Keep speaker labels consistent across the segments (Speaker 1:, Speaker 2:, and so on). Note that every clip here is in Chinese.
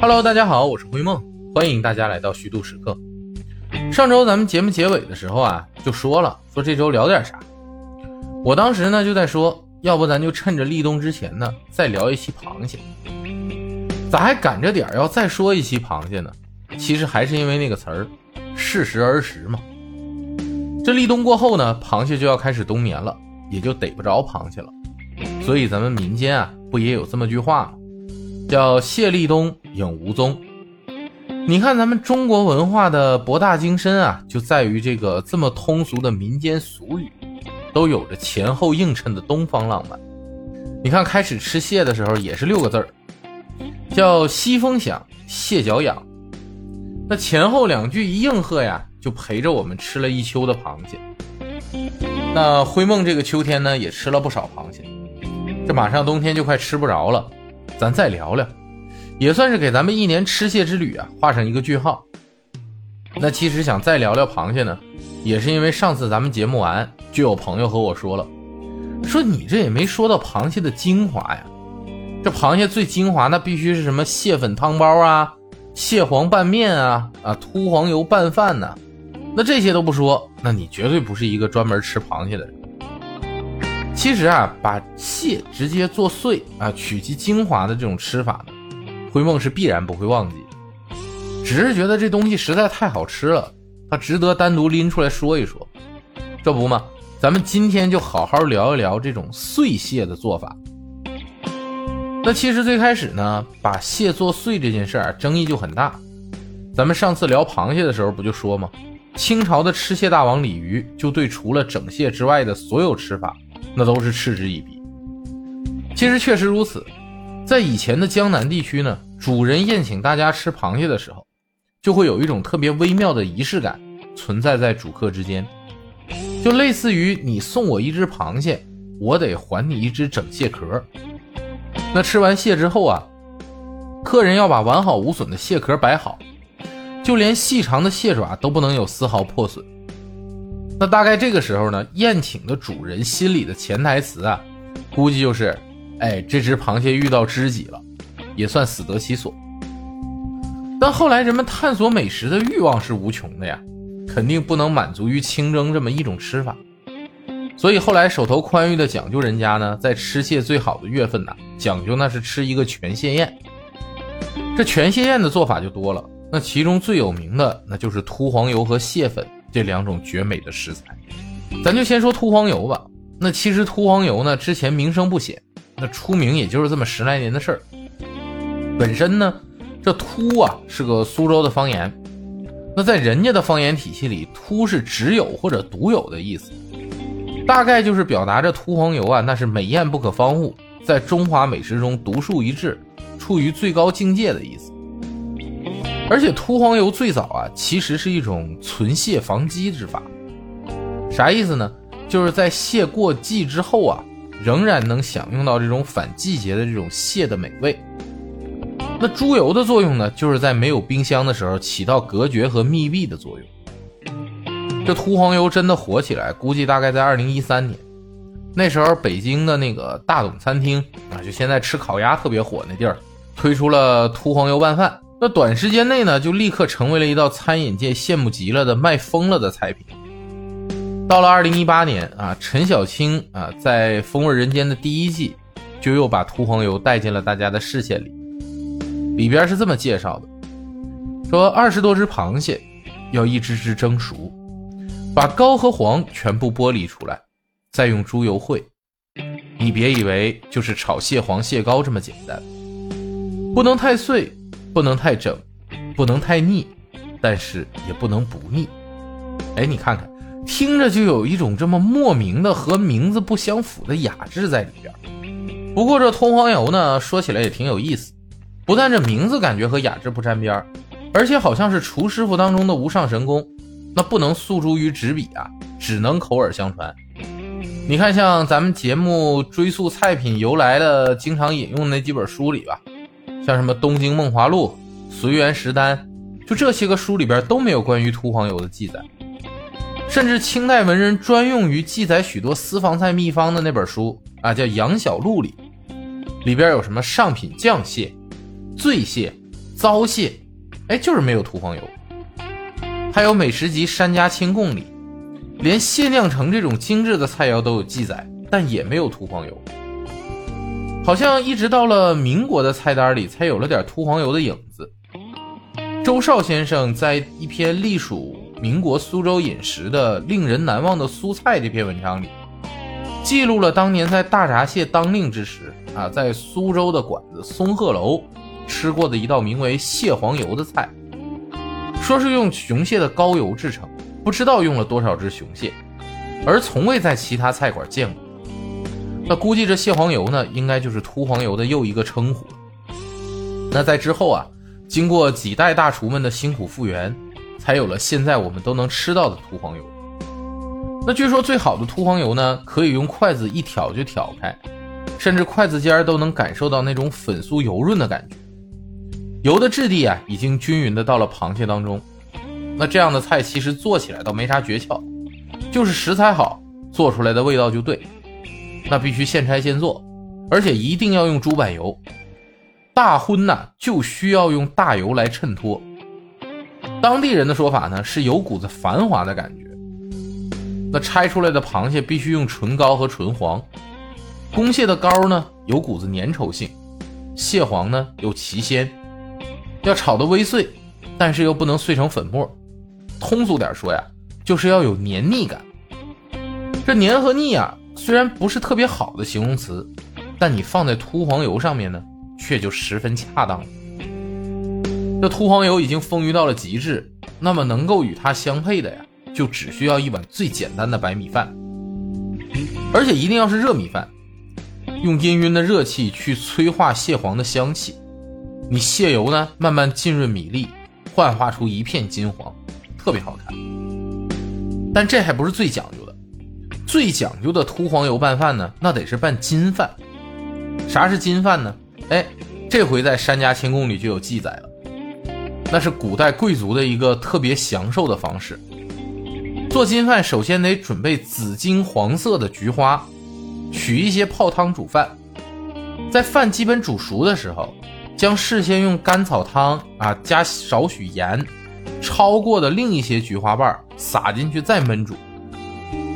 Speaker 1: Hello，大家好，我是灰梦，欢迎大家来到虚度时刻。上周咱们节目结尾的时候啊，就说了，说这周聊点啥。我当时呢就在说，要不咱就趁着立冬之前呢，再聊一期螃蟹。咋还赶着点要再说一期螃蟹呢？其实还是因为那个词儿，适时而食嘛。这立冬过后呢，螃蟹就要开始冬眠了，也就逮不着螃蟹了。所以咱们民间啊，不也有这么句话吗？叫谢立冬，影无踪。你看咱们中国文化的博大精深啊，就在于这个这么通俗的民间俗语，都有着前后映衬的东方浪漫。你看开始吃蟹的时候也是六个字儿，叫西风响，蟹脚痒。那前后两句一应和呀，就陪着我们吃了一秋的螃蟹。那灰梦这个秋天呢，也吃了不少螃蟹。这马上冬天就快吃不着了。咱再聊聊，也算是给咱们一年吃蟹之旅啊画上一个句号。那其实想再聊聊螃蟹呢，也是因为上次咱们节目完，就有朋友和我说了，说你这也没说到螃蟹的精华呀。这螃蟹最精华，那必须是什么蟹粉汤包啊，蟹黄拌面啊，啊秃黄油拌饭呐。那这些都不说，那你绝对不是一个专门吃螃蟹的人。其实啊，把蟹直接做碎啊，取其精华的这种吃法呢，灰梦是必然不会忘记。只是觉得这东西实在太好吃了，它值得单独拎出来说一说。这不嘛，咱们今天就好好聊一聊这种碎蟹的做法。那其实最开始呢，把蟹做碎这件事儿争议就很大。咱们上次聊螃蟹的时候不就说吗？清朝的吃蟹大王李渔就对除了整蟹之外的所有吃法。那都是嗤之以鼻。其实确实如此，在以前的江南地区呢，主人宴请大家吃螃蟹的时候，就会有一种特别微妙的仪式感存在在主客之间，就类似于你送我一只螃蟹，我得还你一只整蟹壳。那吃完蟹之后啊，客人要把完好无损的蟹壳摆好，就连细长的蟹爪都不能有丝毫破损。那大概这个时候呢，宴请的主人心里的潜台词啊，估计就是，哎，这只螃蟹遇到知己了，也算死得其所。但后来人们探索美食的欲望是无穷的呀，肯定不能满足于清蒸这么一种吃法。所以后来手头宽裕的讲究人家呢，在吃蟹最好的月份呢，讲究那是吃一个全蟹宴。这全蟹宴的做法就多了，那其中最有名的那就是秃黄油和蟹粉。这两种绝美的食材，咱就先说秃黄油吧。那其实秃黄油呢，之前名声不显，那出名也就是这么十来年的事儿。本身呢，这秃啊是个苏州的方言，那在人家的方言体系里，秃是只有或者独有的意思，大概就是表达着秃黄油啊，那是美艳不可方物，在中华美食中独树一帜，处于最高境界的意思。而且秃黄油最早啊，其实是一种存蟹防饥之法。啥意思呢？就是在蟹过季之后啊，仍然能享用到这种反季节的这种蟹的美味。那猪油的作用呢，就是在没有冰箱的时候起到隔绝和密闭的作用。这秃黄油真的火起来，估计大概在二零一三年，那时候北京的那个大董餐厅啊，就现在吃烤鸭特别火那地儿，推出了秃黄油拌饭。那短时间内呢，就立刻成为了一道餐饮界羡慕极了的卖疯了的菜品。到了二零一八年啊，陈小青啊在《风味人间》的第一季，就又把秃黄油带进了大家的视线里。里边是这么介绍的：说二十多只螃蟹，要一只只蒸熟，把膏和黄全部剥离出来，再用猪油烩。你别以为就是炒蟹黄、蟹膏这么简单，不能太碎。不能太整，不能太腻，但是也不能不腻。哎，你看看，听着就有一种这么莫名的和名字不相符的雅致在里边。不过这通黄油呢，说起来也挺有意思，不但这名字感觉和雅致不沾边而且好像是厨师傅当中的无上神功，那不能诉诸于纸笔啊，只能口耳相传。你看，像咱们节目追溯菜品由来的，经常引用那几本书里吧。像什么《东京梦华录》《随园食单》，就这些个书里边都没有关于秃黄油的记载。甚至清代文人专用于记载许多私房菜秘方的那本书啊，叫《杨小录》里，里边有什么上品酱蟹、醉蟹、糟蟹，哎，就是没有秃黄油。还有美食集《山家清供》里，连蟹酿成这种精致的菜肴都有记载，但也没有秃黄油。好像一直到了民国的菜单里，才有了点秃黄油的影子。周少先生在一篇隶属民国苏州饮食的令人难忘的苏菜这篇文章里，记录了当年在大闸蟹当令之时啊，在苏州的馆子松鹤楼吃过的一道名为蟹黄油的菜，说是用雄蟹的膏油制成，不知道用了多少只雄蟹，而从未在其他菜馆见过。那估计这蟹黄油呢，应该就是秃黄油的又一个称呼。那在之后啊。经过几代大厨们的辛苦复原，才有了现在我们都能吃到的秃黄油。那据说最好的秃黄油呢，可以用筷子一挑就挑开，甚至筷子尖都能感受到那种粉酥油润的感觉。油的质地啊，已经均匀的到了螃蟹当中。那这样的菜其实做起来倒没啥诀窍，就是食材好，做出来的味道就对。那必须现拆现做，而且一定要用猪板油。大荤呐，就需要用大油来衬托。当地人的说法呢，是有股子繁华的感觉。那拆出来的螃蟹必须用纯膏和纯黄。公蟹的膏呢，有股子粘稠性；蟹黄呢，有奇鲜。要炒得微碎，但是又不能碎成粉末。通俗点说呀，就是要有黏腻感。这黏和腻啊，虽然不是特别好的形容词，但你放在秃黄油上面呢。却就十分恰当了。这秃黄油已经丰腴到了极致，那么能够与它相配的呀，就只需要一碗最简单的白米饭，而且一定要是热米饭，用氤氲的热气去催化蟹黄的香气，你蟹油呢慢慢浸润米粒，幻化出一片金黄，特别好看。但这还不是最讲究的，最讲究的秃黄油拌饭呢，那得是拌金饭。啥是金饭呢？哎，这回在《山家清供》里就有记载了，那是古代贵族的一个特别享受的方式。做金饭首先得准备紫金黄色的菊花，取一些泡汤煮饭，在饭基本煮熟的时候，将事先用甘草汤啊加少许盐焯过的另一些菊花瓣撒进去再焖煮，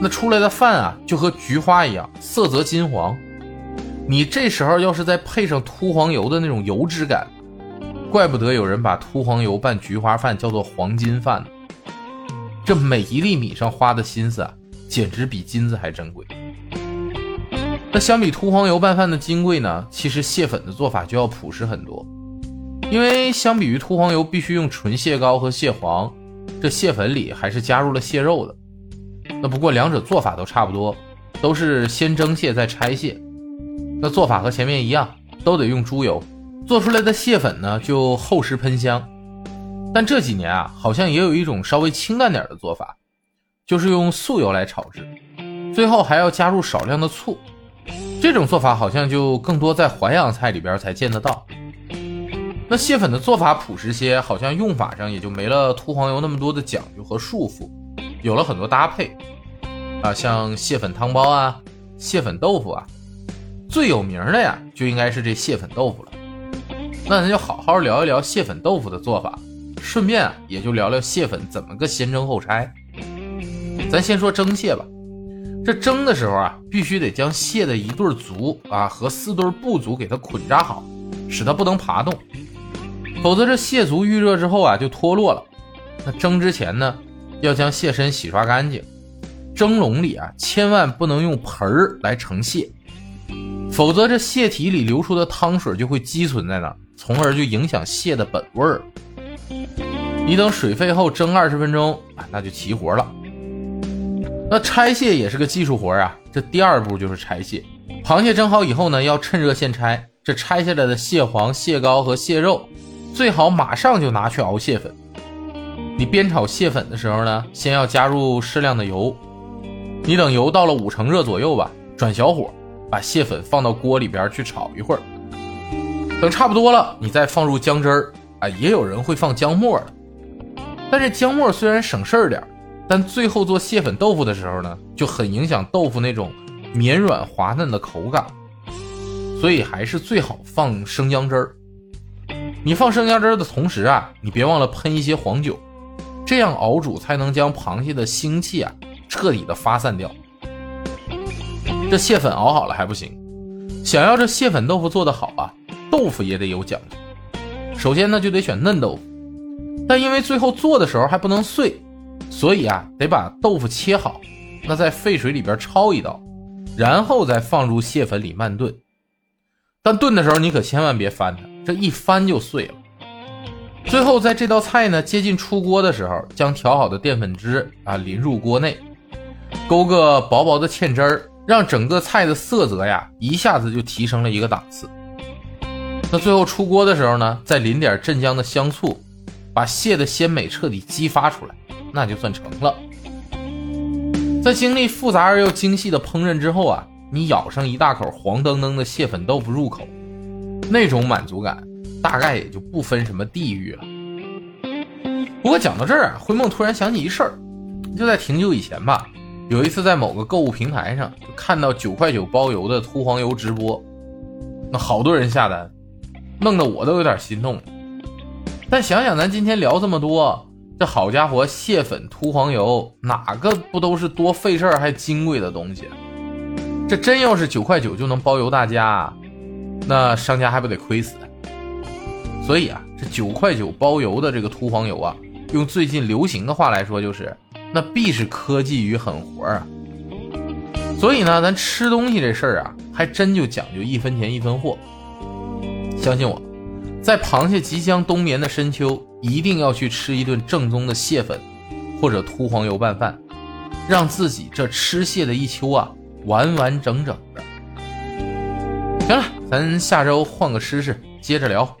Speaker 1: 那出来的饭啊就和菊花一样，色泽金黄。你这时候要是再配上秃黄油的那种油脂感，怪不得有人把秃黄油拌菊花饭叫做黄金饭呢。这每一粒米上花的心思啊，简直比金子还珍贵。那相比秃黄油拌饭的金贵呢，其实蟹粉的做法就要朴实很多。因为相比于秃黄油必须用纯蟹膏和蟹黄，这蟹粉里还是加入了蟹肉的。那不过两者做法都差不多，都是先蒸蟹再拆蟹。那做法和前面一样，都得用猪油做出来的蟹粉呢，就厚实喷香。但这几年啊，好像也有一种稍微清淡点的做法，就是用素油来炒制，最后还要加入少量的醋。这种做法好像就更多在淮扬菜里边才见得到。那蟹粉的做法朴实些，好像用法上也就没了秃黄油那么多的讲究和束缚，有了很多搭配啊，像蟹粉汤包啊，蟹粉豆腐啊。最有名的呀，就应该是这蟹粉豆腐了。那咱就好好聊一聊蟹粉豆腐的做法，顺便啊，也就聊聊蟹粉怎么个先蒸后拆。咱先说蒸蟹吧。这蒸的时候啊，必须得将蟹的一对足啊和四对不足给它捆扎好，使它不能爬动，否则这蟹足遇热之后啊就脱落了。那蒸之前呢，要将蟹身洗刷干净。蒸笼里啊，千万不能用盆儿来盛蟹。否则，这蟹体里流出的汤水就会积存在那儿，从而就影响蟹的本味儿。你等水沸后蒸二十分钟啊，那就齐活了。那拆蟹也是个技术活啊，这第二步就是拆蟹。螃蟹蒸好以后呢，要趁热现拆。这拆下来的蟹黄、蟹膏和蟹肉，最好马上就拿去熬蟹粉。你煸炒蟹粉的时候呢，先要加入适量的油。你等油到了五成热左右吧，转小火。把蟹粉放到锅里边去炒一会儿，等差不多了，你再放入姜汁儿。啊，也有人会放姜末的，但是姜末虽然省事儿点儿但最后做蟹粉豆腐的时候呢，就很影响豆腐那种绵软滑嫩的口感，所以还是最好放生姜汁儿。你放生姜汁儿的同时啊，你别忘了喷一些黄酒，这样熬煮才能将螃蟹的腥气啊彻底的发散掉。这蟹粉熬好了还不行，想要这蟹粉豆腐做得好啊，豆腐也得有讲究。首先呢，就得选嫩豆腐，但因为最后做的时候还不能碎，所以啊，得把豆腐切好，那在沸水里边焯一道，然后再放入蟹粉里慢炖。但炖的时候你可千万别翻它，这一翻就碎了。最后在这道菜呢接近出锅的时候，将调好的淀粉汁啊淋入锅内，勾个薄薄的芡汁儿。让整个菜的色泽呀一下子就提升了一个档次。那最后出锅的时候呢，再淋点镇江的香醋，把蟹的鲜美彻底激发出来，那就算成了。在经历复杂而又精细的烹饪之后啊，你咬上一大口黄澄澄的蟹粉豆腐入口，那种满足感大概也就不分什么地域了。不过讲到这儿啊，灰梦突然想起一事儿，就在挺久以前吧。有一次在某个购物平台上，就看到九块九包邮的秃黄油直播，那好多人下单，弄得我都有点心动。但想想咱今天聊这么多，这好家伙，蟹粉、秃黄油，哪个不都是多费事儿还金贵的东西？这真要是九块九就能包邮大家，那商家还不得亏死？所以啊，这九块九包邮的这个秃黄油啊，用最近流行的话来说就是。那必是科技与狠活啊！所以呢，咱吃东西这事儿啊，还真就讲究一分钱一分货。相信我，在螃蟹即将冬眠的深秋，一定要去吃一顿正宗的蟹粉或者秃黄油拌饭，让自己这吃蟹的一秋啊完完整整的。行了，咱下周换个吃食，接着聊。